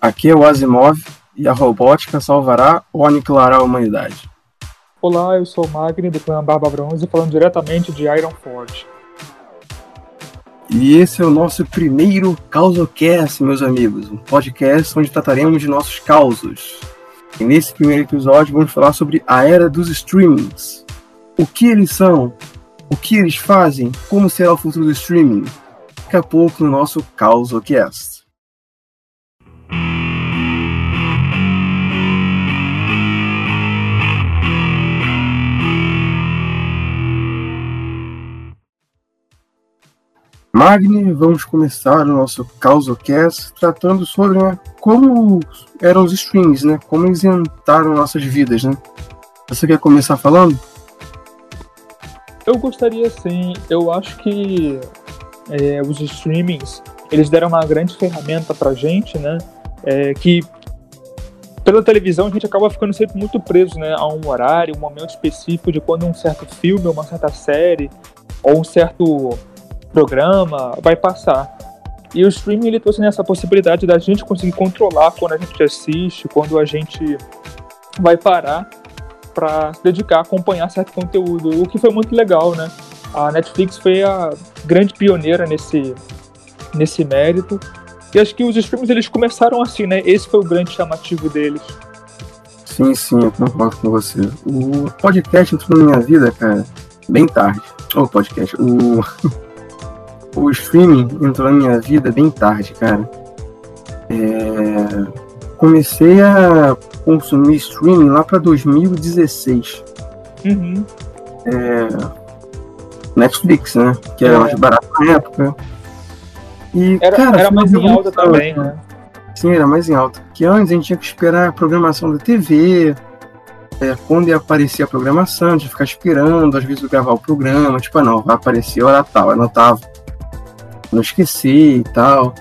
Aqui é o Asimov e a robótica salvará ou aniquilará a humanidade? Olá, eu sou o Magni do clã Barba Bronze, falando diretamente de Iron Forge. E esse é o nosso primeiro CausoCast, meus amigos, um podcast onde trataremos de nossos causos. E nesse primeiro episódio vamos falar sobre a era dos streamings. O que eles são, o que eles fazem, como será o futuro do streaming. Daqui a pouco no nosso CausoCast. Magni, vamos começar o nosso CausoCast tratando sobre né, como eram os streams, né? Como eles entraram nossas vidas, né? Você quer começar falando? Eu gostaria sim. Eu acho que é, os streamings eles deram uma grande ferramenta pra gente, né? É, que pela televisão a gente acaba ficando sempre muito preso né, a um horário, um momento específico de quando um certo filme, uma certa série ou um certo programa, vai passar. E o streaming ele trouxe nessa possibilidade da gente conseguir controlar quando a gente assiste, quando a gente vai parar para se dedicar a acompanhar certo conteúdo, o que foi muito legal, né? A Netflix foi a grande pioneira nesse, nesse mérito. E acho que os streams eles começaram assim, né? Esse foi o grande chamativo deles. Sim, sim, eu concordo com você. O podcast entrou na minha vida, cara, bem tarde. O podcast, o o streaming entrou na minha vida bem tarde, cara. É... Comecei a consumir streaming lá para 2016. Uhum. É... Netflix, né? Que era é. mais barato na época. E, era, cara, era mais em alta também, né? Sim, era mais em alta. Que antes a gente tinha que esperar a programação da TV, é, quando ia aparecer a programação, a gente ia ficar esperando, às vezes eu gravar o programa, tipo, ah, não, vai aparecer hora tal, anotava não esquecer e tal.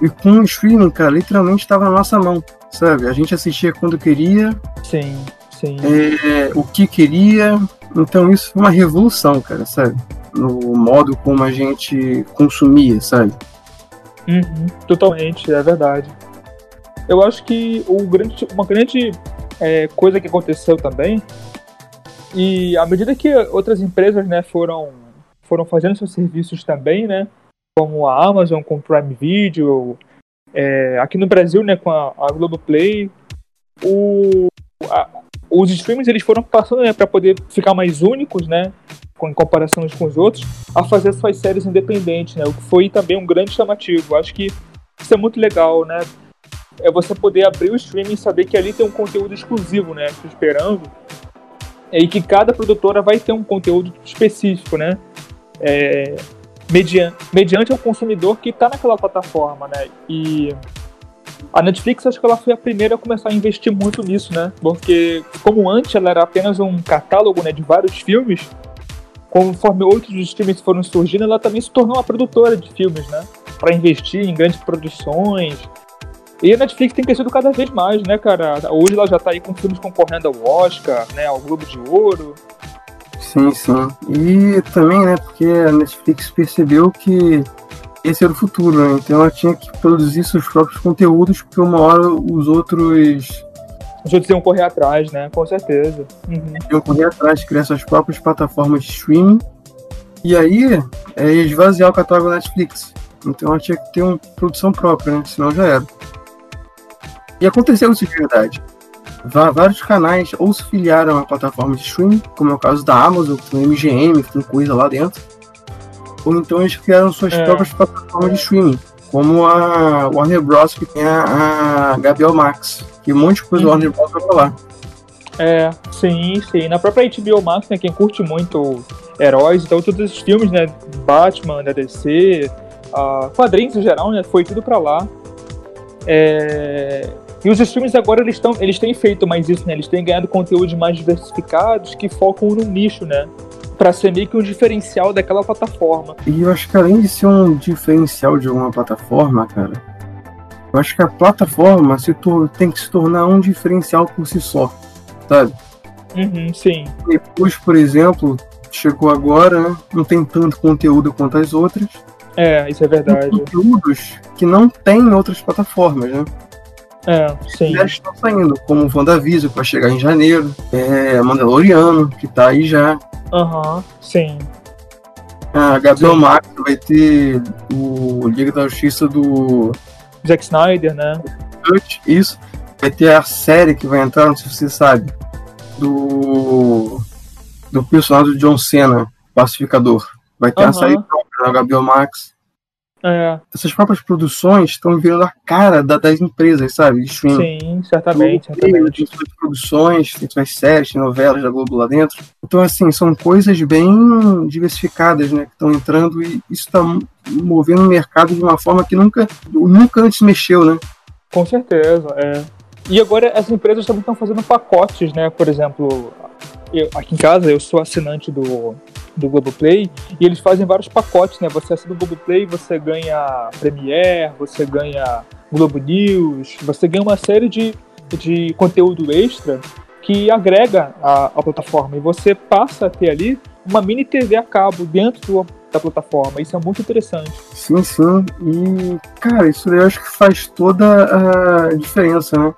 E com o streaming, cara, literalmente estava na nossa mão, sabe? A gente assistia quando queria. Sim, sim. É, o que queria. Então isso foi uma revolução, cara, sabe? No modo como a gente consumia, sabe? Uhum, totalmente, é verdade. Eu acho que o grande, uma grande é, coisa que aconteceu também, e à medida que outras empresas né, foram foram fazendo seus serviços também, né? Como a Amazon com o Prime Video, é, aqui no Brasil, né, com a, a Globoplay, o, a, os streams eles foram passando, né, para poder ficar mais únicos, né, em comparação com os outros, a fazer suas séries independentes, né, o que foi também um grande chamativo. Acho que isso é muito legal, né? É você poder abrir o streaming e saber que ali tem um conteúdo exclusivo, né, esperando, e que cada produtora vai ter um conteúdo específico, né? É, mediante, mediante o consumidor que está naquela plataforma, né? E a Netflix acho que ela foi a primeira a começar a investir muito nisso, né? Porque como antes ela era apenas um catálogo né, de vários filmes, conforme outros streams foram surgindo, ela também se tornou uma produtora de filmes, né? Para investir em grandes produções. E a Netflix tem crescido cada vez mais, né, cara? Hoje ela já está aí com filmes concorrendo ao Oscar, né, ao Globo de Ouro. Sim, sim. E também, né, porque a Netflix percebeu que esse era o futuro, né? Então ela tinha que produzir seus próprios conteúdos, porque uma hora os outros. Os outros iam correr atrás, né? Com certeza. Uhum. Iam correr atrás, criar suas próprias plataformas de streaming. E aí, é esvaziar o catálogo da Netflix. Então ela tinha que ter uma produção própria, né? Senão já era. E aconteceu isso de verdade vários canais ou se filiaram a plataforma de streaming, como é o caso da Amazon, que tem MGM, que tem coisa lá dentro, ou então eles criaram suas é. próprias plataformas de streaming, como a Warner Bros, que tem a, a HBO Max, que um monte de coisa uhum. da Warner Bros vai falar. É, sim, sim. Na própria HBO Max, né, quem curte muito heróis, então todos esses filmes, né, Batman, da DC, uh, quadrinhos em geral, né, foi tudo pra lá. É, e os streams agora eles, tão, eles têm feito mais isso, né? Eles têm ganhado conteúdos mais diversificados que focam no nicho, né? Para ser meio que um diferencial daquela plataforma. E eu acho que além de ser um diferencial de alguma plataforma, cara, eu acho que a plataforma se tem que se tornar um diferencial por si só, sabe? Uhum, sim. Depois, por exemplo, chegou agora, né? não tem tanto conteúdo quanto as outras. É, isso é verdade. Conteúdos que não tem em outras plataformas, né? É, sim. Já estão saindo, como o WandaVision, que vai chegar em janeiro, é, Mandaloriano, que tá aí já. Aham, uhum, sim. A Gabriel Max vai ter o Liga da Justiça do. Zack Snyder, né? Isso. Vai ter a série que vai entrar, não sei se você sabe, do. do personagem do John Cena, Pacificador. Vai ter uhum. a série própria da Gabriel Max. É. Essas próprias produções estão virando a cara da, das empresas, sabe? Sim, certamente. certamente. Tem suas produções, tem suas séries, tem novelas da Globo lá dentro. Então, assim, são coisas bem diversificadas, né? Que estão entrando e isso está movendo o mercado de uma forma que nunca, nunca antes mexeu, né? Com certeza, é. E agora as empresas também estão fazendo pacotes, né? Por exemplo, eu, aqui em casa eu sou assinante do, do Globoplay e eles fazem vários pacotes, né? Você assina o Globoplay, você ganha Premiere, você ganha Globo News, você ganha uma série de, de conteúdo extra que agrega a, a plataforma e você passa a ter ali uma mini TV a cabo dentro do, da plataforma. Isso é muito interessante. Sim, sim. E, cara, isso eu acho que faz toda a diferença, né?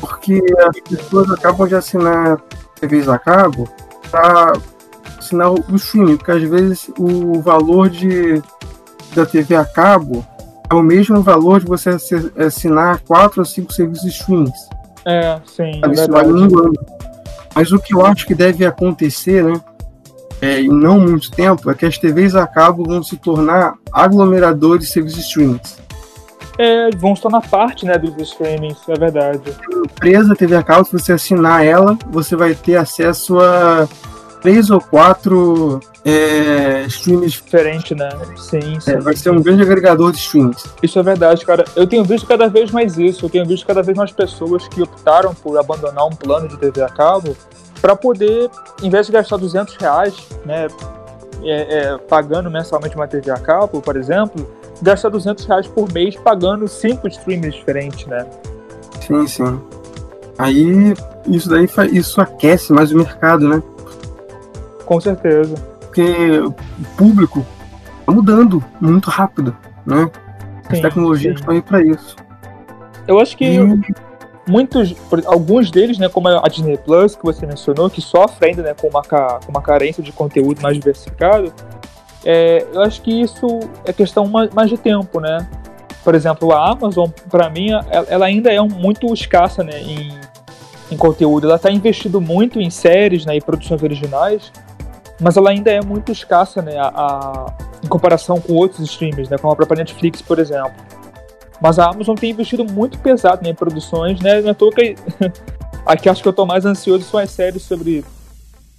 Porque as pessoas acabam de assinar TVs a cabo para assinar o streaming, porque às vezes o valor de, da TV a cabo é o mesmo valor de você assinar quatro ou cinco serviços de streaming. É, sim. É Isso vai Mas o que eu acho que deve acontecer, né? É, em não muito tempo, é que as TVs a cabo vão se tornar aglomeradores de serviços de streaming. É, vão estar na parte né, dos streamings, é verdade. A empresa TV a cabo, se você assinar ela, você vai ter acesso a três ou quatro é, streams diferentes, né? Sim, sim. É, vai ser um grande agregador de streams. Isso é verdade, cara. Eu tenho visto cada vez mais isso. Eu tenho visto cada vez mais pessoas que optaram por abandonar um plano de TV a cabo para poder, em vez de gastar 200 reais, né, é, é, pagando mensalmente uma TV a cabo, por exemplo, gastar 200 reais por mês pagando cinco streams diferentes, né? Sim, sim. Aí isso daí isso aquece mais o mercado, né? Com certeza. Porque o público está mudando muito rápido, né? As sim, tecnologias sim. estão aí para isso. Eu acho que e... muitos, alguns deles, né, como a Disney Plus que você mencionou, que sofre ainda, né, com uma, com uma carência de conteúdo mais diversificado, é, eu acho que isso é questão mais de tempo, né? Por exemplo, a Amazon, para mim, ela ainda é muito escassa, né, em, em conteúdo. Ela está investindo muito em séries, né, e produções originais, mas ela ainda é muito escassa, né, a, a, em comparação com outros streamers, né, como a própria Netflix, por exemplo. Mas a Amazon tem investido muito pesado né, em produções, né, é que aqui acho que eu estou mais ansioso são as séries sobre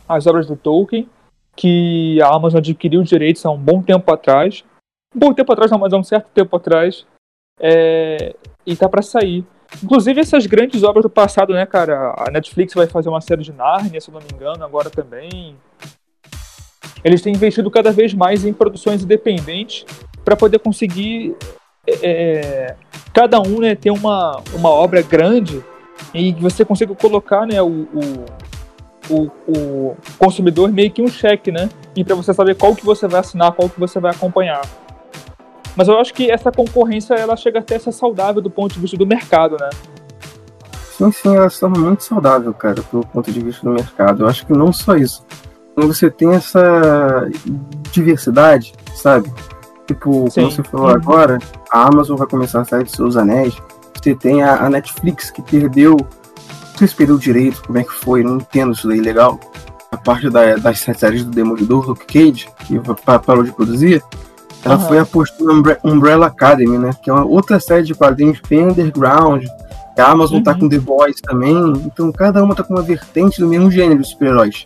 as obras do Tolkien, que a Amazon adquiriu os direitos há um bom tempo atrás. Um bom tempo atrás, não, mas há um certo tempo atrás. É, e tá para sair. Inclusive essas grandes obras do passado, né, cara? A Netflix vai fazer uma série de Narnia, se eu não me engano, agora também eles têm investido cada vez mais em produções independentes para poder conseguir é, é, cada um né, ter uma, uma obra grande e que você consiga colocar né, o, o, o, consumidor meio que um cheque, né? E para você saber qual que você vai assinar, qual que você vai acompanhar. Mas eu acho que essa concorrência ela chega até a ser saudável do ponto de vista do mercado, né? Sim, sim, ela se torna muito saudável, cara, do ponto de vista do mercado. Eu acho que não só isso quando você tem essa diversidade, sabe? Tipo, Sim. como você falou uhum. agora, a Amazon vai começar a sair dos seus anéis. Você tem a, a, Netflix que perdeu. Não sei se perdeu direito, como é que foi, não entendo isso daí legal. A parte da, das séries do Demolidor, Luke Cage, que parou de produzir, ela uhum. foi apostando Umbre Umbrella Academy, né? Que é uma outra série de quadrinhos bem underground. A Amazon uhum. tá com The Boys também. Então cada uma tá com uma vertente do mesmo gênero de super-heróis.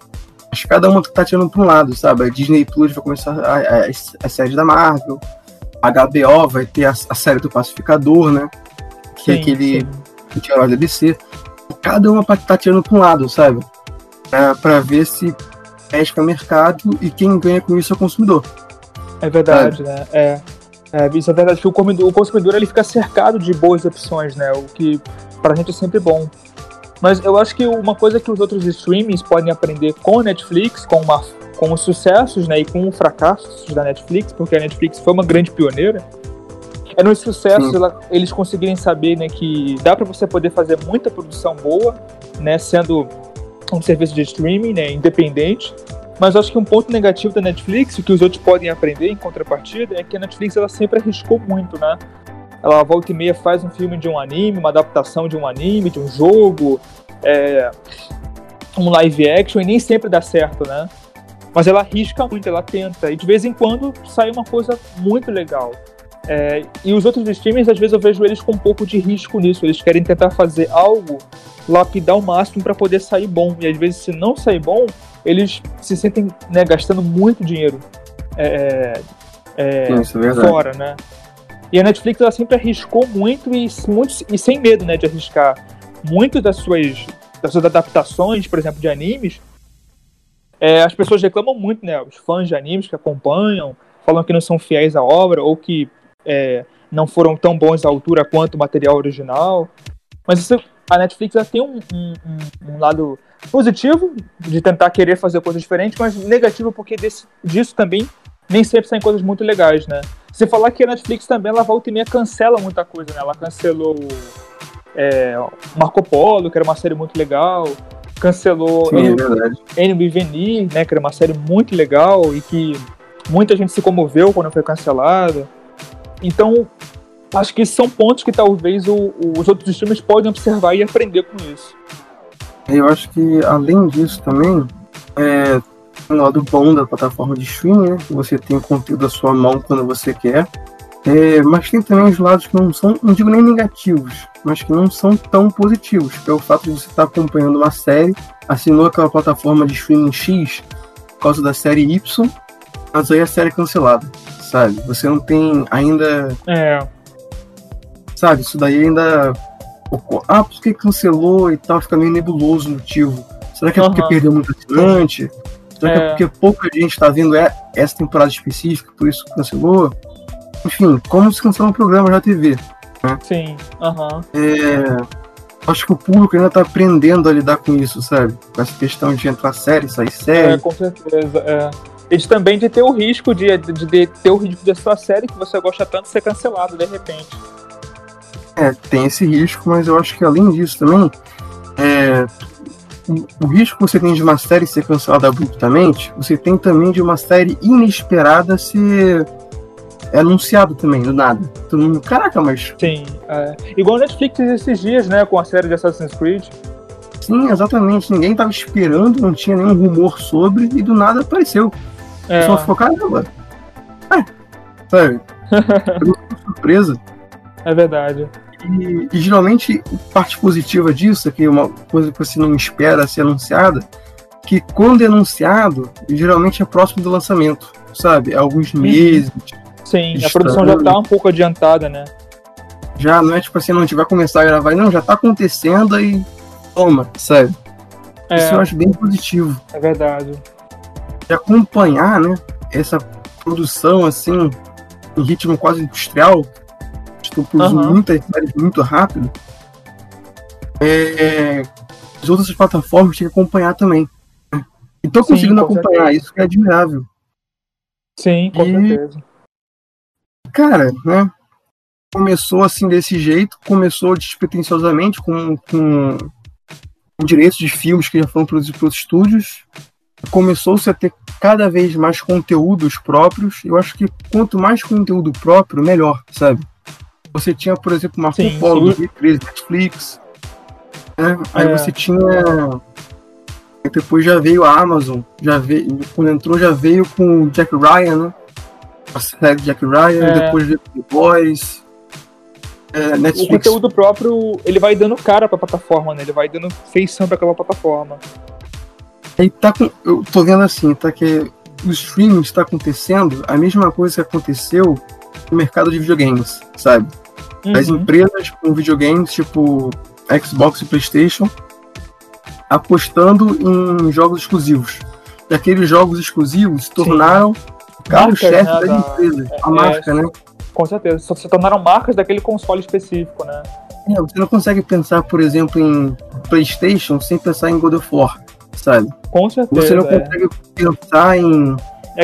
Acho que cada uma tá tirando pra um lado, sabe? A Disney Plus vai começar a, a, a série da Marvel, a HBO vai ter a, a série do Pacificador, né? Que é sim, é aquele que é da DC. Cada uma tá tirando pra um lado, sabe? Pra, pra ver se pesca mercado e quem ganha com isso é o consumidor. É verdade, né? É. É, isso é verdade, que o consumidor, o consumidor ele fica cercado de boas opções, né? O que pra gente é sempre bom. Mas eu acho que uma coisa que os outros streamings podem aprender com a Netflix, com uma, com os sucessos né, e com os fracassos da Netflix, porque a Netflix foi uma grande pioneira, é nos sucessos ela, eles conseguirem saber né, que dá para você poder fazer muita produção boa, né, sendo um serviço de streaming né, independente, mas acho que um ponto negativo da Netflix, o que os outros podem aprender em contrapartida, é que a Netflix ela sempre arriscou muito, né? Ela volta e meia faz um filme de um anime, uma adaptação de um anime, de um jogo, é, um live action, e nem sempre dá certo, né? Mas ela arrisca muito, ela tenta, e de vez em quando sai uma coisa muito legal. É, e os outros streamers, às vezes eu vejo eles com um pouco de risco nisso, eles querem tentar fazer algo, lapidar o máximo para poder sair bom, e às vezes se não sair bom, eles se sentem né, gastando muito dinheiro é, é, é fora, né? E a Netflix ela sempre arriscou muito e, muito e sem medo né, de arriscar. Muito das suas, das suas adaptações, por exemplo, de animes, é, as pessoas reclamam muito, né? Os fãs de animes que acompanham falam que não são fiéis à obra ou que é, não foram tão bons à altura quanto o material original. Mas isso, a Netflix ela tem um, um, um, lado positivo de tentar querer fazer coisas diferentes, mas negativo porque desse, disso também nem sempre saem coisas muito legais, né? Você falar que a Netflix também, ela volta e meia cancela muita coisa, né? Ela cancelou é, Marco Polo, que era uma série muito legal, cancelou Sim, Enemy Venir, né? Que era uma série muito legal e que muita gente se comoveu quando foi cancelada. Então, acho que são pontos que talvez o, os outros streamers podem observar e aprender com isso. Eu acho que, além disso também, é um lado bom da plataforma de streaming, né? Você tem conteúdo à sua mão quando você quer. É, mas tem também os lados que não são, não digo nem negativos, mas que não são tão positivos, que é o fato de você estar acompanhando uma série, assinou aquela plataforma de streaming X por causa da série Y, mas aí a série é cancelada, sabe? Você não tem ainda. É. Sabe, isso daí ainda ah, por que cancelou e tal? Fica meio nebuloso o motivo. Será que é uhum. porque perdeu muito assinante? Será é. que é porque pouca gente está vendo essa temporada específica, por isso cancelou? Enfim, como se cancelou um programa na TV. Né? Sim, aham. Uhum. É, acho que o público ainda está aprendendo a lidar com isso, sabe? Com essa questão de entrar série, sair série. É, com certeza. É. E também de ter o risco de, de, de ter o risco da sua série que você gosta tanto ser cancelado de repente. É, tem esse risco, mas eu acho que além disso também, é, o, risco que você tem de uma série ser cancelada abruptamente, você tem também de uma série inesperada ser anunciado também, do nada. Todo mundo, caraca, mas. Sim, é. igual a Netflix esses dias, né, com a série de Assassin's Creed. Sim, exatamente. Ninguém tava esperando, não tinha nenhum rumor sobre, e do nada apareceu. É. Só ficou, caramba. É, sabe? surpresa. É verdade. E, e, geralmente, parte positiva disso, que é uma coisa que você não espera ser anunciada, que quando é anunciado, geralmente é próximo do lançamento, sabe? Alguns uhum. meses. Sim, a produção já tá um pouco adiantada, né? Já não é tipo assim, não, a gente vai começar a gravar, não, já tá acontecendo e toma, sabe? É, Isso eu acho bem positivo. É verdade. E acompanhar, né, essa produção, assim, em ritmo quase industrial, produzindo uhum. muitas séries muito rápido, é, as outras plataformas têm que acompanhar também. E estão conseguindo acompanhar, certeza. isso é admirável. Sim, com e, certeza. Cara, né? Começou assim desse jeito, começou despretensiosamente com, com, com direitos de filmes que já foram produzidos pelos estúdios. Começou-se a ter cada vez mais conteúdos próprios. Eu acho que quanto mais conteúdo próprio, melhor, sabe? Você tinha, por exemplo, Marco sim, Polo, sim. Netflix. Né? Aí é. você tinha. Depois já veio a Amazon, já veio, quando entrou já veio com o Jack Ryan, né? A série Jack Ryan, é. depois veio The Boys. É, Netflix. O conteúdo próprio, ele vai dando cara pra plataforma, né? Ele vai dando feição pra aquela plataforma. Aí tá com. Eu tô vendo assim, tá que o streaming está acontecendo a mesma coisa que aconteceu no mercado de videogames, sabe? Uhum. As empresas com videogames tipo Xbox e PlayStation apostando em jogos exclusivos. E aqueles jogos exclusivos se tornaram carro-chefe né, das empresas, é, a marca, é, né? Com certeza, só se tornaram marcas daquele console específico, né? É, você não consegue pensar, por exemplo, em PlayStation sem pensar em God of War, sabe? Com certeza. Você não é. consegue pensar em.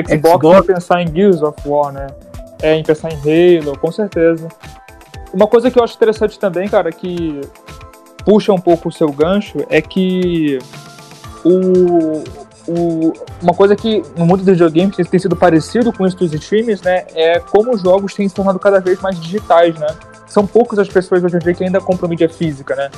Xbox, Xbox. pensar em Gears of War, né? É, em pensar em Halo, com certeza. Uma coisa que eu acho interessante também, cara, que puxa um pouco o seu gancho, é que o, o, uma coisa que no mundo dos videogames tem sido parecido com isso dos streamers, né? É como os jogos têm se tornado cada vez mais digitais, né? São poucas as pessoas hoje em dia que ainda compram mídia física, né?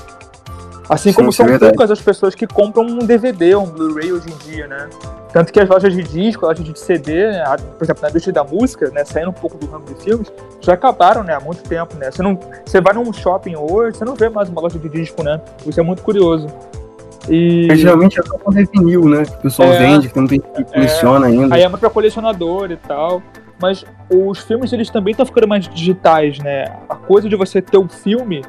Assim Sim, como é são verdade. poucas as pessoas que compram um DVD, um Blu-ray hoje em dia, né? Tanto que as lojas de disco, lojas de CD, né, por exemplo, na indústria da música, né, saindo um pouco do ramo de filmes, já acabaram, né, há muito tempo, né? Você não, você vai num shopping hoje, você não vê mais uma loja de disco, né? Isso é muito curioso. E Mas geralmente é só quando é vinil, né? Que o pessoal É. vende, que não tem que coleciona ainda. aí é mais pra colecionador e tal. Mas os filmes, eles também estão ficando mais digitais, né? A coisa de você ter o filme,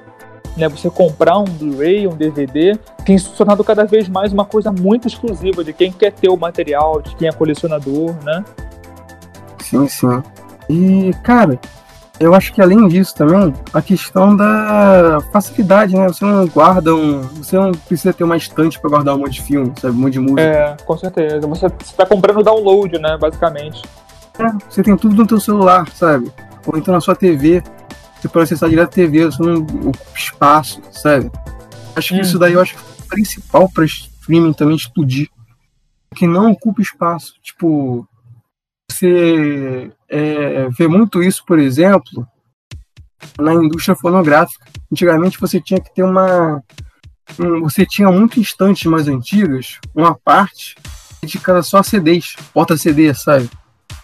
né, você comprar um Blu-ray, um DVD, tem se tornado cada vez mais uma coisa muito exclusiva de quem quer ter o material, de quem é colecionador, né? Sim, sim. E, cara, eu acho que além disso também, a questão da facilidade, né? Você não guarda um. Você não precisa ter uma estante pra guardar um monte de filme, sabe? Um monte de música. É, com certeza. Você está comprando download, né, basicamente. É, você tem tudo no teu celular, sabe? Ou então na sua TV. Você pode acessar direto a TV, você não ocupa espaço, sabe? Acho que Hum. isso daí eu acho é o principal pra streaming também explodir. Que não ocupa espaço. Tipo, você é, vê muito isso, por exemplo, na indústria fonográfica. Antigamente você tinha que ter uma. um- você tinha muito instantes mais antigas, uma parte dedicada só a CDs, porta-CD, sabe?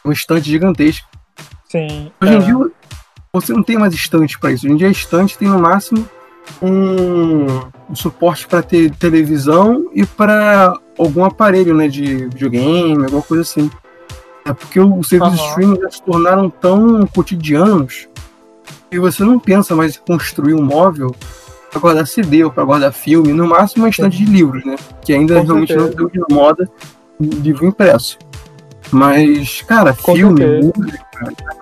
Um estante gigantesco. Sim. Hoje é. em dia você não tem mais estante para isso. Hoje em dia a estante tem no máximo um, um suporte para ter televisão e para algum aparelho, né, de videogame, alguma coisa assim. É porque os serviços de streaming já se tornaram tão cotidianos que você não pensa mais em construir um móvel para guardar CD ou para guardar filme, no máximo uma estante de livros, né? Que ainda Com realmente certeza. não deu de moda livro impresso. Mas, cara, Com filme, certeza. música,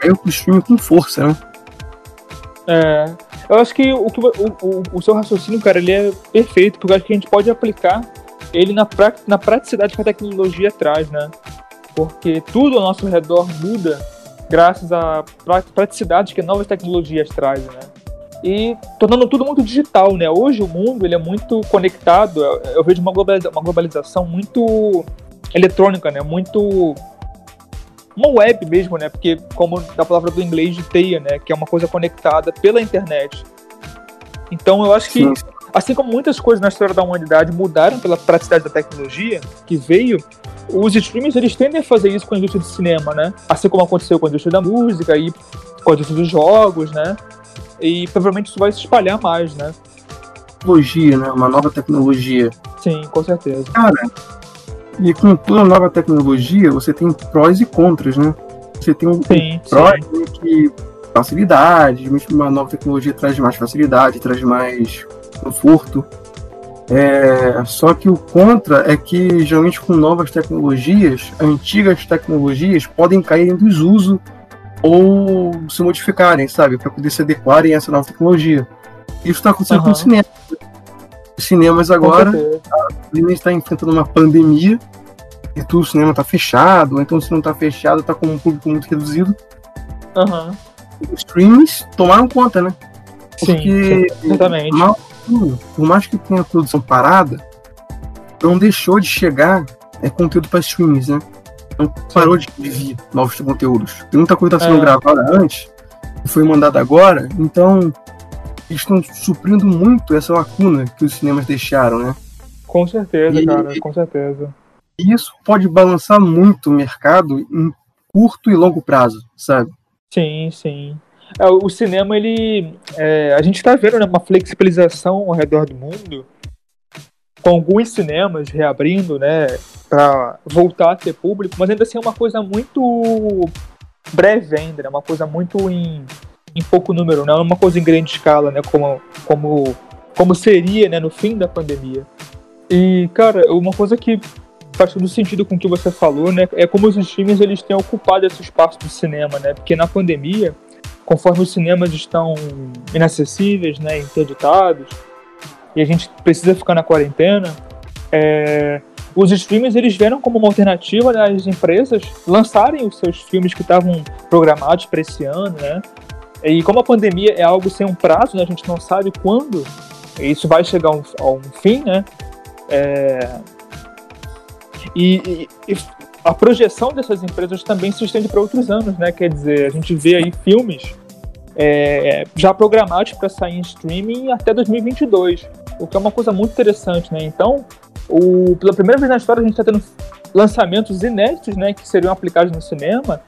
caiu pro streaming com força, né? É, eu acho que o, que o, o, o seu raciocínio, cara, ele é perfeito, porque eu acho que a gente pode aplicar ele na, pra, na praticidade que a tecnologia traz, né? Porque tudo ao nosso redor muda graças à pra- praticidade que novas tecnologias trazem, né? E tornando tudo muito digital, né? Hoje o mundo ele é muito conectado, eu, vejo uma globalização muito eletrônica, né? Muito uma web mesmo, né? Porque como da palavra do inglês de teia, né? Que é uma coisa conectada pela internet. Então eu acho que, Sim, assim como muitas coisas na história da humanidade mudaram pela praticidade da tecnologia que veio, os streamers eles tendem a fazer isso com a indústria do cinema, né? Assim como aconteceu com a indústria da música e com a indústria dos jogos, né? E provavelmente isso vai se espalhar mais, né? tecnologia, né? Uma nova tecnologia. Sim, com certeza. Cara, e com toda nova tecnologia, você tem prós e contras, né? Você tem um Sim, prós sim. né, que facilidade, uma nova tecnologia traz mais facilidade, traz mais conforto. É, só que o contra é que geralmente com novas tecnologias, antigas tecnologias podem cair em desuso ou se modificarem, sabe, para poder se adequarem a essa nova tecnologia. Isso está acontecendo com Aham. o cinema. Cinemas agora certeza. a gente está enfrentando uma pandemia e tudo o cinema está fechado, ou então se não está fechado, está com um público muito reduzido. Aham. Os streams tomaram conta, né? Porque sim, exatamente. mal- por mais que tenha a produção parada, não deixou de chegar é, conteúdo para streams, né? Não parou de vir novos conteúdos. Tem muita coisa que está sendo É. gravada antes, e foi mandada agora, então eles estão suprindo muito essa lacuna que os cinemas deixaram, né? Com certeza, E- cara, com certeza. E isso pode balançar muito o mercado em curto e longo prazo, sabe? Sim, sim. É, o cinema, ele. é, a gente está vendo né, uma flexibilização ao redor do mundo, com alguns cinemas reabrindo, né, para voltar a ter público, mas ainda assim é uma coisa muito breve ainda, né, uma coisa muito em, em pouco número, não é uma coisa em grande escala, né, como, como, como seria né, no fim da pandemia. E, cara, uma coisa que faz todo sentido com o que você falou, né? É como os streamers eles têm ocupado esse espaço do cinema, né? Porque na pandemia, conforme os cinemas estão inacessíveis, né, interditados, e a gente precisa ficar na quarentena, é, os streamers eles vieram como uma alternativa das empresas lançarem os seus filmes que estavam programados para esse ano, né? E como a pandemia é algo sem um prazo, né, a gente não sabe quando isso vai chegar a um, a um fim, né? É... E, e, a projeção dessas empresas também se estende para outros anos, né? Quer dizer, a gente vê aí filmes é, já programados para sair em streaming até 2022, o que é uma coisa muito interessante, né? Então, o, pela primeira vez na história a gente está tendo lançamentos inéditos, né, que seriam aplicados no cinema,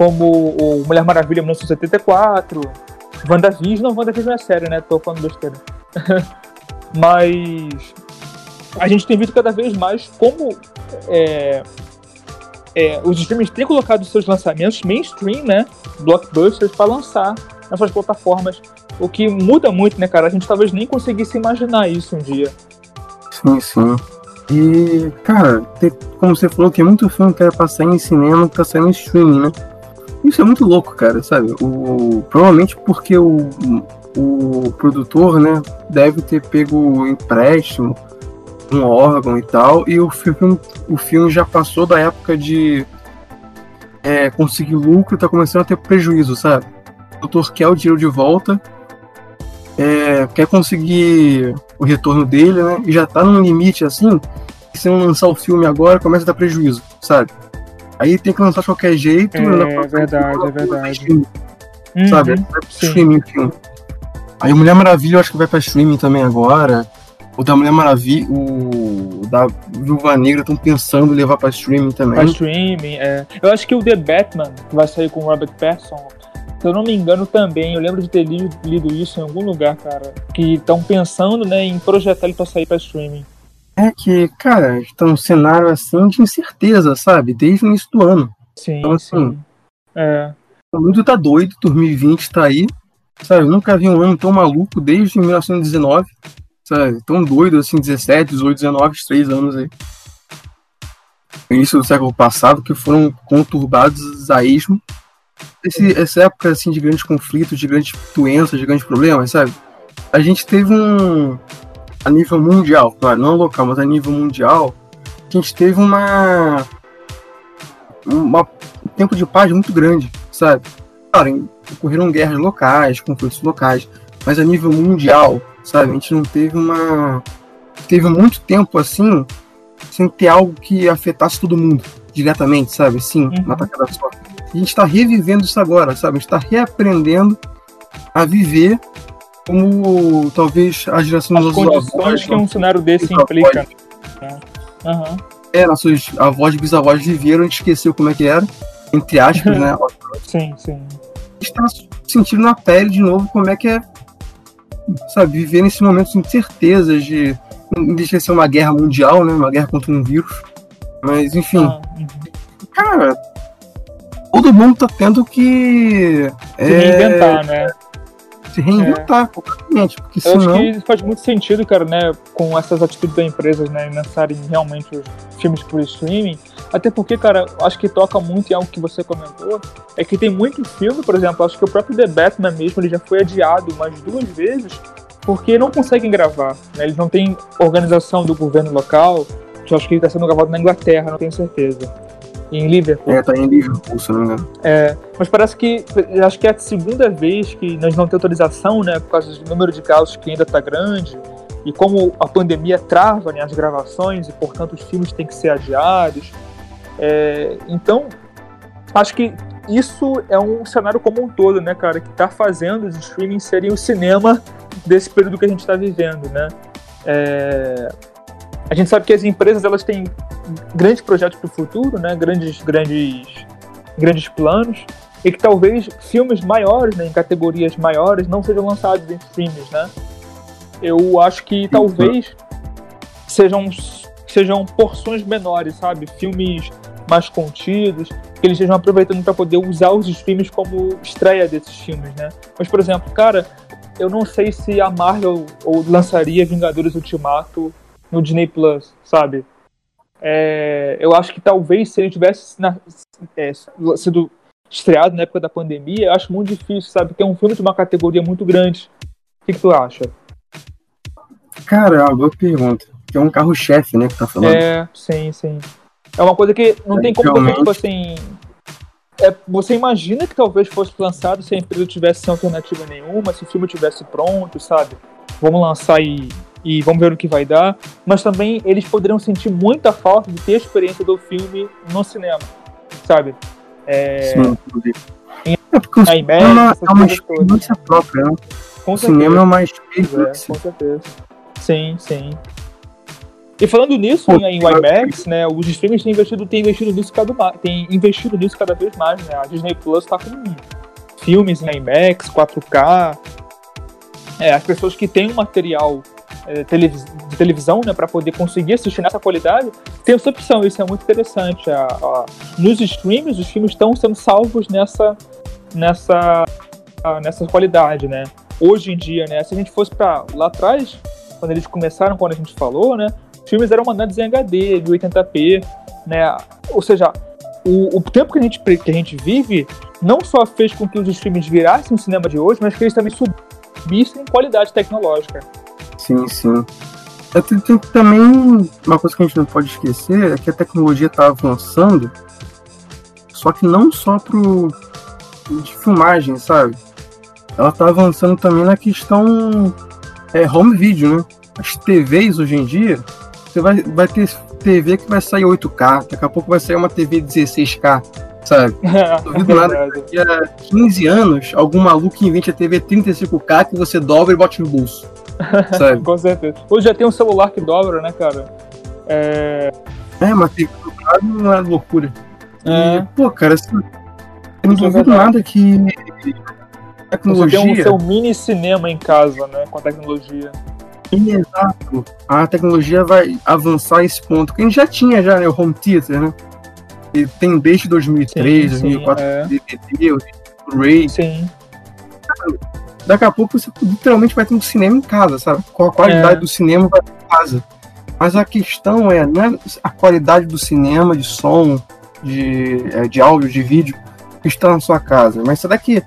como o Mulher Maravilha 1974, WandaVision, não, WandaVision é série, né? Tô falando besteira. Mas a gente tem visto cada vez mais como é, é, os streamers têm colocado seus lançamentos mainstream, né? Blockbusters para lançar nas suas plataformas. O que muda muito, né, cara? A gente talvez nem conseguisse imaginar isso um dia. Sim, sim. E, cara, tem, como você falou, tem muito filme que era pra sair em cinema que tá saindo em streaming, né? Isso é muito louco, cara, sabe? O, provavelmente porque o, o produtor, né, deve ter pego empréstimo, um órgão e tal, e o filme, o filme já passou da época de é, conseguir lucro, tá começando a ter prejuízo, sabe? O produtor quer o dinheiro de volta, é, quer conseguir o retorno dele, né? E já tá num limite assim, se não lançar o filme agora, começa a dar prejuízo, sabe? Aí tem que lançar de qualquer jeito. É, é verdade, é verdade. Uhum, sabe? Vai pro streaming filme. Aí o Mulher Maravilha eu acho que vai pra streaming também agora. O da Mulher Maravilha, o da Viúva Negra estão pensando em levar pra streaming também. Pra streaming, é. Eu acho que o The Batman, que vai sair com o Robert Pattinson, se eu não me engano também, eu lembro de ter lido, lido isso em algum lugar, cara, que estão pensando, né, em projetar ele pra sair pra streaming. É que, cara, está um cenário assim de incerteza, sabe? Desde o início do ano. Sim, então, assim, sim. É. O mundo tá doido, 2020 tá aí. Sabe, eu nunca vi um ano tão maluco desde 1919. Sabe, tão doido assim, 17, 18, 19, três anos aí. No início do século passado, que foram conturbados a esmo. Esse, essa época assim, de grandes conflitos, de grandes doenças, de grandes problemas, sabe? A gente teve um, a nível mundial, claro, não local, mas a nível mundial, a gente teve uma, uma um tempo de paz muito grande, sabe? Claro, ocorreram guerras locais, conflitos locais, mas a nível mundial, sabe? A gente não teve uma. Teve muito tempo assim, sem ter algo que afetasse todo mundo diretamente, sabe? Assim, uhum. uma tacada só. A gente está revivendo isso agora, sabe? A gente está reaprendendo a viver como talvez a geração dos nossos avós. que um cenário desse implica. Né? Uhum. É, nossos avós e bisavós viveram, a gente esqueceu como é que era, entre aspas, né? sim, sim. A gente tá sentindo na pele de novo como é que é, sabe, viver nesse momento de incertezas, de deixa de ser uma guerra mundial, né? Uma guerra contra um vírus. Mas, enfim. Ah, uhum. Cara, todo mundo tá tendo que. Se é, reinventar, né? Se reinventar é. completamente. Porque Eu senão... acho que faz muito sentido, cara, né, com essas atitudes das empresas, né, lançarem realmente os filmes por streaming. Até porque, cara, acho que toca muito em algo que você comentou, é que tem muito filme, por exemplo, acho que o próprio The Batman mesmo, ele já foi adiado umas duas vezes, porque não conseguem gravar, né, eles não têm organização do governo local, eu acho que ele está sendo gravado na Inglaterra, não tenho certeza em Liverpool. É, tá em Liverpool, se não me engano. É, mas parece que, acho que é a segunda vez que nós não temos autorização, né, por causa do número de casos que ainda tá grande, e como a pandemia trava né, as gravações, e portanto os filmes têm que ser adiados. É, então, acho que isso é um cenário como um todo, né, cara, que tá fazendo os streamings serem o cinema desse período que a gente está vivendo, né. É, a gente sabe que as empresas elas têm grandes projetos para o futuro, né? Grandes, grandes, grandes planos e que talvez filmes maiores, né, em categorias maiores, não sejam lançados em streams, né? Eu acho que talvez sejam sejam porções menores, sabe? Filmes mais contidos, que eles estejam aproveitando para poder usar os streams como estreia desses filmes, né? Mas, por exemplo, cara, eu não sei se a Marvel ou lançaria Vingadores Ultimato no Disney Plus, sabe? É, eu acho que talvez se ele tivesse na, é, sido estreado na época da pandemia, eu acho muito difícil, sabe? Porque é um filme de uma categoria muito grande. O que, que tu acha? Cara, é uma boa pergunta. que é um carro-chefe, né, que tá falando. É, sim, sim. É uma coisa que não É, tem como você, realmente. tipo assim. é, você imagina que talvez fosse lançado se a empresa tivesse sem alternativa nenhuma, se o filme tivesse pronto, sabe? Vamos lançar e, e vamos ver o que vai dar. Mas também eles poderiam sentir muita falta de ter a experiência do filme no cinema, sabe? É, Sim, inclusive. É porque o cinema é uma experiência própria, né? com O cinema é uma experiência. É, com certeza. Sim, sim. E falando nisso, Pô, em, em IMAX, né, os streamers têm investido, têm investido nisso cada têm investido nisso cada vez mais, né? A Disney Plus tá com filmes em IMAX, 4K. É, as pessoas que têm um material de televisão, né, para poder conseguir assistir nessa qualidade, tem essa opção. Isso é muito interessante. A- a- nos streams, os filmes estão sendo salvos nessa, nessa, ah, nessa qualidade, né? Hoje em dia, né? Se a gente fosse para lá atrás, quando eles começaram, quando a gente falou, né? Os filmes eram mandados em HD, 1080p, né? Ou seja, o, o tempo que a, gente, que a gente vive não só fez com que os filmes virassem o cinema de hoje, mas que eles também subissem em qualidade tecnológica. Sim, sim. Eu tenho, tenho também uma coisa que a gente não pode esquecer é que a tecnologia está avançando, só que não só pro de filmagem, sabe? Ela está avançando também na questão é, home video, né? As TVs hoje em dia, você vai, vai ter TV que vai sair 8K, daqui a pouco vai sair uma TV 16K, sabe? Duvido nada. Daqui a 15 anos, algum maluco invente a TV 35K que você dobra e bota no bolso, sabe? Com certeza. Hoje já tem um celular que dobra, né, cara? É, É, mas tem lado não é loucura. É. E, pô, cara, assim, eu não duvido nada que você tecnologia. tem um seu mini cinema em casa, né? Com a tecnologia. Exato. A tecnologia vai avançar esse ponto. Que a gente já tinha já, né, o home theater, né? Tem desde 2003, Sim, sim, 2004, é. DVD, o Blu-ray. Sim. Daqui a pouco você literalmente vai ter um cinema em casa, sabe? Com a qualidade É. do cinema vai em casa. Mas a questão é, não é a qualidade do cinema, de som, de, é, de áudio, de vídeo, que está na sua casa. Mas será que o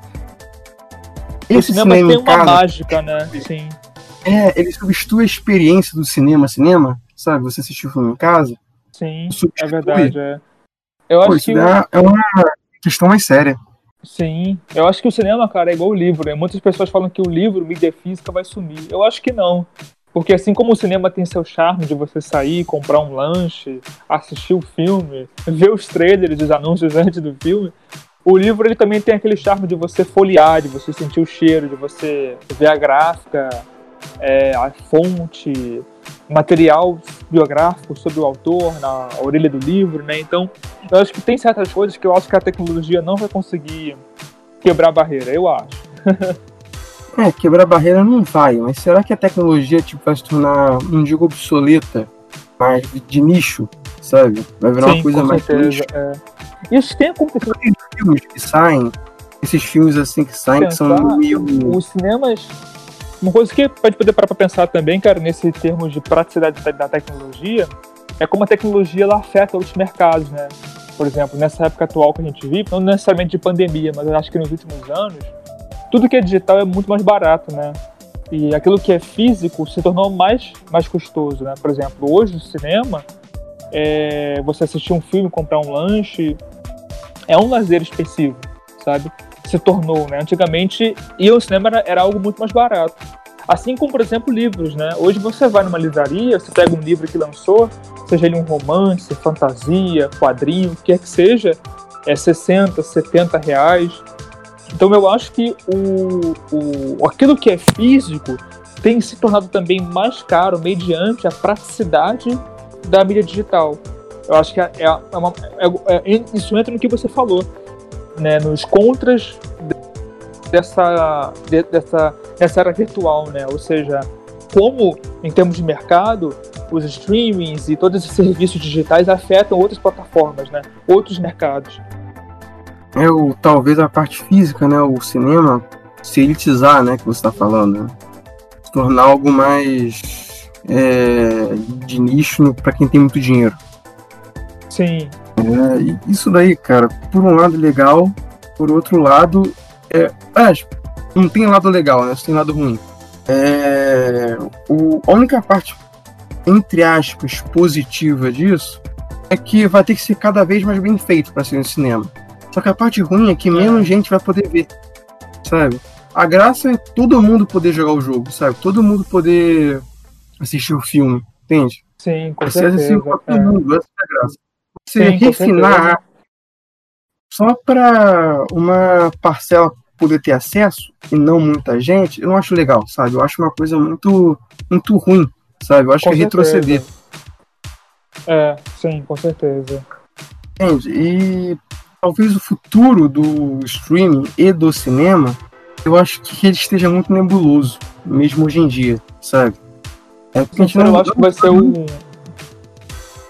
esse cinema cinema tem em uma casa, mágica, né? Sim. é, ele substitui a experiência do cinema, cinema, sabe? Você assistir o filme em casa, Sim, é verdade. É. Eu Pô, acho isso que. é é uma questão mais séria. Sim, eu acho que o cinema, cara, é igual o livro, né? Muitas pessoas falam que o livro, mídia física, vai sumir. Eu acho que não. Porque assim como o cinema tem seu charme de você sair, comprar um lanche, assistir o filme, ver os trailers, os anúncios antes do filme, o livro ele também tem aquele charme de você folhear, de você sentir o cheiro, de você ver a gráfica, é, a fonte, material biográfico sobre o autor na orelha do livro, né? Então, eu acho que tem certas coisas que eu acho que a tecnologia não vai conseguir quebrar a barreira, eu acho. É, quebrar barreira não vai, mas será que a tecnologia tipo, vai se tornar, não digo obsoleta, mas de, nicho, sabe? Vai virar uma coisa mais certeza. nicho. É. Isso tem acontecido. filmes que saem, esses filmes assim que saem, que são meio. Os cinemas. Uma coisa que pode poder parar pra pensar também, cara, nesse termos de praticidade da- tecnologia, é como a tecnologia ela afeta outros mercados, né? Por exemplo, nessa época atual que a gente vive, não necessariamente de pandemia, mas eu acho que nos últimos anos, tudo que é digital é muito mais barato, né? E aquilo que é físico se tornou mais, mais custoso, né? Por exemplo, hoje no cinema, é, você assistir um filme, comprar um lanche, é um lazer expensivo, sabe? Se tornou, né? Antigamente, ir ao cinema era, era algo muito mais barato. Assim como, por exemplo, livros, né? Hoje você vai numa livraria, você pega um livro que lançou, seja ele um romance, fantasia, quadrinho, o que quer que seja, é 60, 70 reais. Então eu acho que o, o, aquilo que é físico tem se tornado também mais caro mediante a praticidade da mídia digital. Eu acho que é, é uma- é- é- isso entra no que você falou, né, nos contras de- dessa, de- dessa, dessa era virtual, né? Ou seja, como em termos de mercado, os streamings e todos esses serviços digitais afetam outras plataformas, né? Outros mercados. É o, talvez a parte física, né? O cinema se elitizar, né? Que você está falando. Né? Tornar algo mais é, de nicho para quem tem muito dinheiro. Sim, É, isso daí, cara, por um lado legal, por outro lado, é, é, não tem lado legal, né? Só tem lado ruim. É, o, a única parte entre aspas, positiva disso é que vai ter que ser cada vez mais bem feito para ser no cinema. Só que a parte ruim é que menos gente vai poder ver, sabe? A graça é todo mundo poder jogar o jogo, sabe? Todo mundo poder assistir o filme, entende? Sim, com Você certeza. todo é. mundo, essa é a graça. Você Sim, refinar só para uma parcela poder ter acesso e não muita gente, eu não acho legal, sabe? Eu acho uma coisa muito, muito ruim, sabe? Eu acho Com que é retroceder. É, sim, com certeza. Entende? E talvez o futuro do streaming e do cinema, eu acho que ele esteja muito nebuloso, mesmo hoje em dia, sabe? É porque a gente eu não- acho que vai ser um.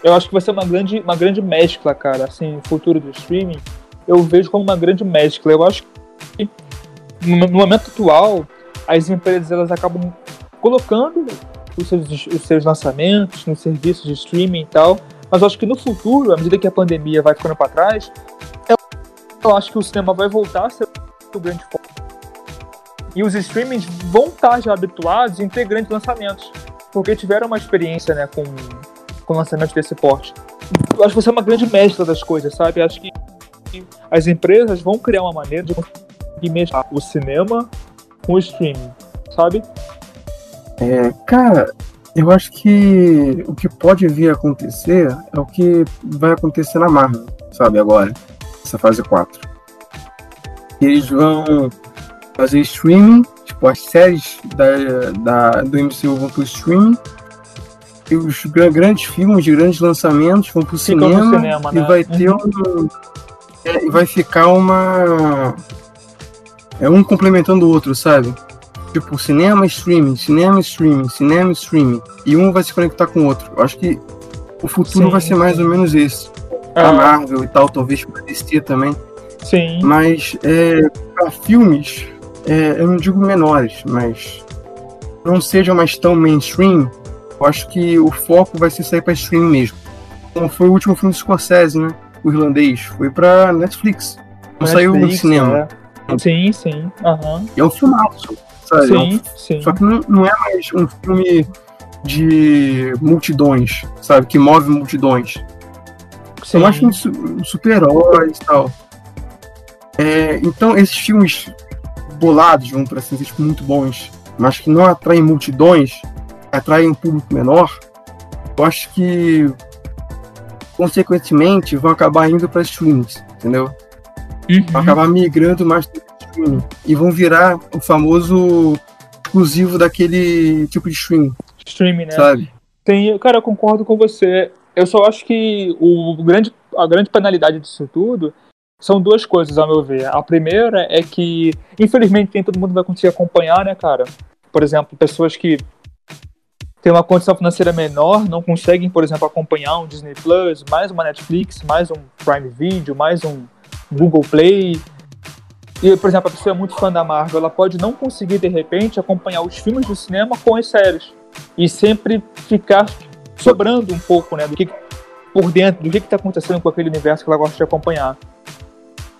Eu acho que vai ser uma grande, uma grande mescla, cara. Assim, o futuro do streaming, eu vejo como uma grande mescla. Eu acho que no momento atual, as empresas elas acabam colocando os seus, os seus lançamentos nos serviços de streaming e tal. Mas eu acho que no futuro, à medida que a pandemia vai ficando para trás, eu, acho que o cinema vai voltar a ser o grande foco. E os streamings vão estar já habituados em ter grandes lançamentos porque tiveram uma experiência né, com, com lançamento desse porte. Eu acho que vai ser uma grande mescla das coisas, sabe? Eu acho que as empresas vão criar uma maneira de conseguir mesclar o cinema com o streaming, sabe? É, cara, eu acho que o que pode vir a acontecer é o que vai acontecer na Marvel, sabe, agora, essa fase 4. Eles vão fazer streaming, tipo, as séries da, da, do MCU vão pro streaming, e os gra- grandes filmes, de grandes lançamentos vão pro Ficam cinema, cinema, e né? vai ter um. é, vai ficar uma. É um complementando o outro, sabe? Tipo, cinema, streaming, cinema, streaming, cinema, streaming. E um vai se conectar com o outro. Eu acho que o futuro Sim, vai ser mais sim. ou menos esse. Ah, A Marvel e tal, talvez pra DC também. sim, Mas é, para filmes, é, eu não digo menores, mas não sejam mais tão mainstream, eu acho que o foco vai ser sair pra stream mesmo. Como foi o último filme do Scorsese, né? O irlandês. Foi pra Netflix. Não saiu no Netflix, cinema. é. Sim, sim. E é um filmaço, sabe? É um Sim, sim. Só que não, não é mais um filme de multidões, sabe? Que move multidões. sim. Eu acho um, su- super-heróis e tal. É, então, esses filmes bolados, vamos para assim tipo, muito bons, mas que não atraem multidões, atraem um público menor, eu acho que, consequentemente, vão acabar indo para streams, entendeu? Uhum. Vão acabar migrando mais para streaming e vão virar o famoso exclusivo daquele tipo de stream, Streaming, né? sabe? Tem, cara, eu concordo com você. Eu só acho que o grande, a grande penalidade disso tudo são duas coisas, ao meu ver. A primeira é que, infelizmente, nem todo mundo vai conseguir acompanhar, né, cara? Por exemplo, pessoas que têm uma condição financeira menor não conseguem, por exemplo, acompanhar um Disney Plus, mais uma Netflix, mais um Prime Video, mais um Google Play. E, por exemplo, a pessoa é muito fã da Marvel, ela pode não conseguir, de repente, acompanhar os filmes do cinema com as séries. E sempre ficar sobrando um pouco, né, do que por dentro, do que está acontecendo com aquele universo que ela gosta de acompanhar.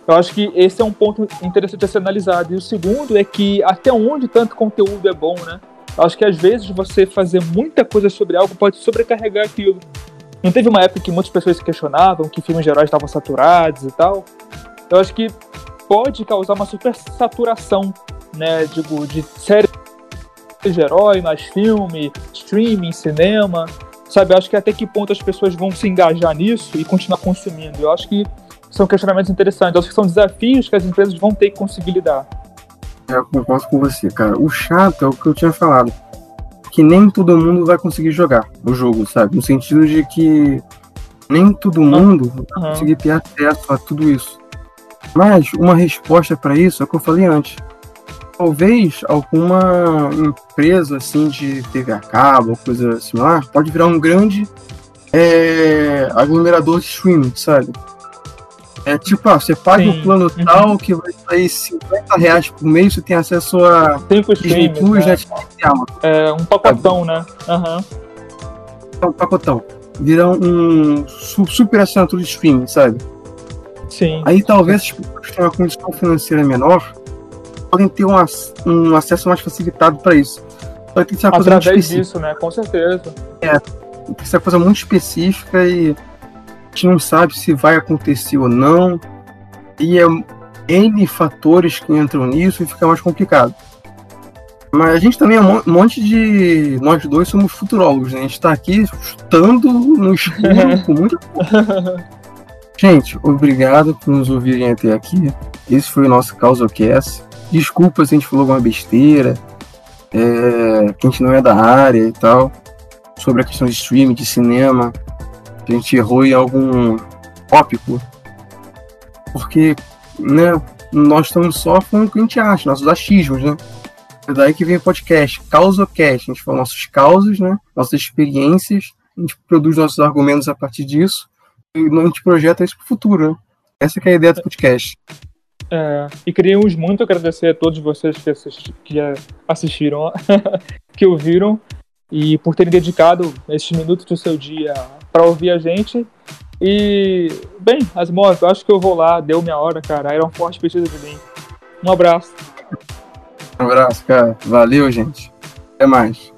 Eu acho que esse é um ponto interessante a ser analisado. E o segundo é que até onde tanto conteúdo é bom, né? Acho que às vezes você fazer muita coisa sobre algo pode sobrecarregar aquilo. Não teve uma época que muitas pessoas se questionavam que filmes gerais estavam saturados e tal. Eu acho que pode causar uma super saturação, né? Digo, de séries de herói, mais filme, streaming, cinema. Sabe, eu acho que até que ponto as pessoas vão se engajar nisso e continuar consumindo. Eu acho que são questionamentos interessantes. Eu acho que são desafios que as empresas vão ter que conseguir lidar. É, Eu concordo com você, cara. O chato é o que eu tinha falado. Que nem todo mundo vai conseguir jogar o jogo, sabe? No sentido de que nem todo mundo vai Aham. conseguir ter acesso a tudo isso. Mas uma resposta para isso é o que eu falei antes. Talvez alguma empresa assim de TV a cabo ou coisa similar pode virar um grande é, aglomerador de streaming, sabe? É tipo, ah, você paga Sim. o plano Uhum. tal que vai sair 50 reais por mês, você tem acesso a Cinco Disney streams, Plus, né? Netflix e Amazon. É um pacotão, né? Aham. É um pacotão. Vira um su- super assinatura de streaming, sabe? Sim. Aí talvez as pessoas que têm uma condição financeira menor podem ter um, um acesso mais facilitado para isso. Só que tem que ser uma coisa muito Através específica. disso, né? Com certeza. É coisa muito específica e gente não sabe se vai acontecer ou não. E é N fatores que entram nisso e fica mais complicado. Mas a gente também é um monte de. Nós dois somos futurólogos, né? A gente tá aqui chutando no escuro com muita. gente, obrigado por nos ouvirem até aqui. Esse foi o nosso CausaCast. Desculpa se a gente falou alguma besteira, é, que a gente não é da área e tal, sobre a questão de streaming, de cinema. A gente errou em algum tópico. Porque, né, nós estamos só falando o que a gente acha, nossos achismos, né? É daí que vem o podcast, CausoCast. A gente fala nossos causos, né? Nossas experiências, a gente produz nossos argumentos a partir disso e a gente projeta isso para o futuro, né? Essa é a ideia do podcast. É, e queríamos muito agradecer a todos vocês que, assisti que assistiram, que ouviram, e por terem dedicado esses minutos do seu dia para ouvir a gente. E, bem, Asmov, eu acho que eu vou lá, deu minha hora, cara. Era um forte precisa de mim. Um abraço. Um abraço, cara. Valeu, gente. Até mais.